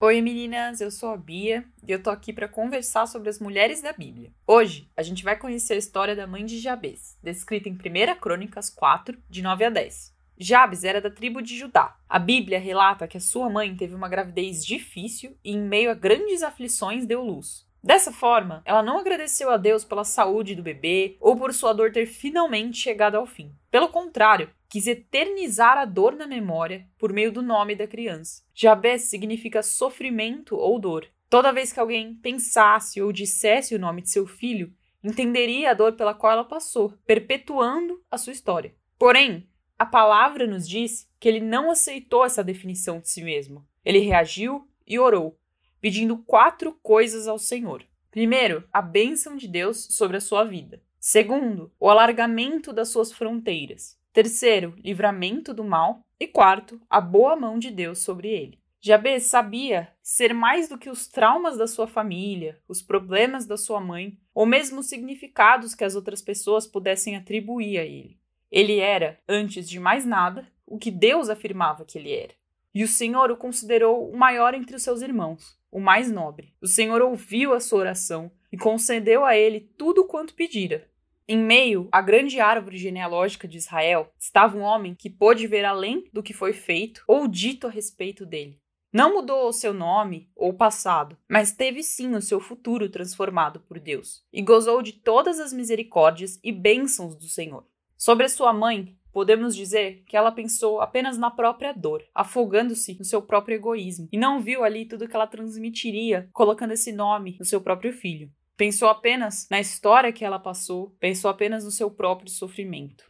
Oi meninas, eu sou a Bia e eu tô aqui para conversar sobre as mulheres da Bíblia. Hoje a gente vai conhecer a história da mãe de Jabes, descrita em 1 Crônicas 4, de 9 a 10. Jabes era da tribo de Judá. A Bíblia relata que a sua mãe teve uma gravidez difícil e, em meio a grandes aflições, deu luz. Dessa forma, ela não agradeceu a Deus pela saúde do bebê ou por sua dor ter finalmente chegado ao fim. Pelo contrário, quis eternizar a dor na memória por meio do nome da criança. Jabez significa sofrimento ou dor. Toda vez que alguém pensasse ou dissesse o nome de seu filho, entenderia a dor pela qual ela passou, perpetuando a sua história. Porém, a palavra nos diz que ele não aceitou essa definição de si mesmo. Ele reagiu e orou, pedindo quatro coisas ao Senhor. Primeiro, a bênção de Deus sobre a sua vida. Segundo, o alargamento das suas fronteiras. Terceiro, livramento do mal. E quarto, a boa mão de Deus sobre ele. Jabez sabia ser mais do que os traumas da sua família, os problemas da sua mãe, ou mesmo os significados que as outras pessoas pudessem atribuir a ele. Ele era, antes de mais nada, o que Deus afirmava que ele era. E o Senhor o considerou o maior entre os seus irmãos, o mais nobre. O Senhor ouviu a sua oração e concedeu a ele tudo quanto pedira. Em meio à grande árvore genealógica de Israel estava um homem que pôde ver além do que foi feito ou dito a respeito dele. Não mudou o seu nome ou passado, mas teve sim o seu futuro transformado por Deus, e gozou de todas as misericórdias e bênçãos do Senhor. Sobre a sua mãe, podemos dizer que ela pensou apenas na própria dor, afogando-se no seu próprio egoísmo, e não viu ali tudo que ela transmitiria colocando esse nome no seu próprio filho. Pensou apenas na história que ela passou, pensou apenas no seu próprio sofrimento.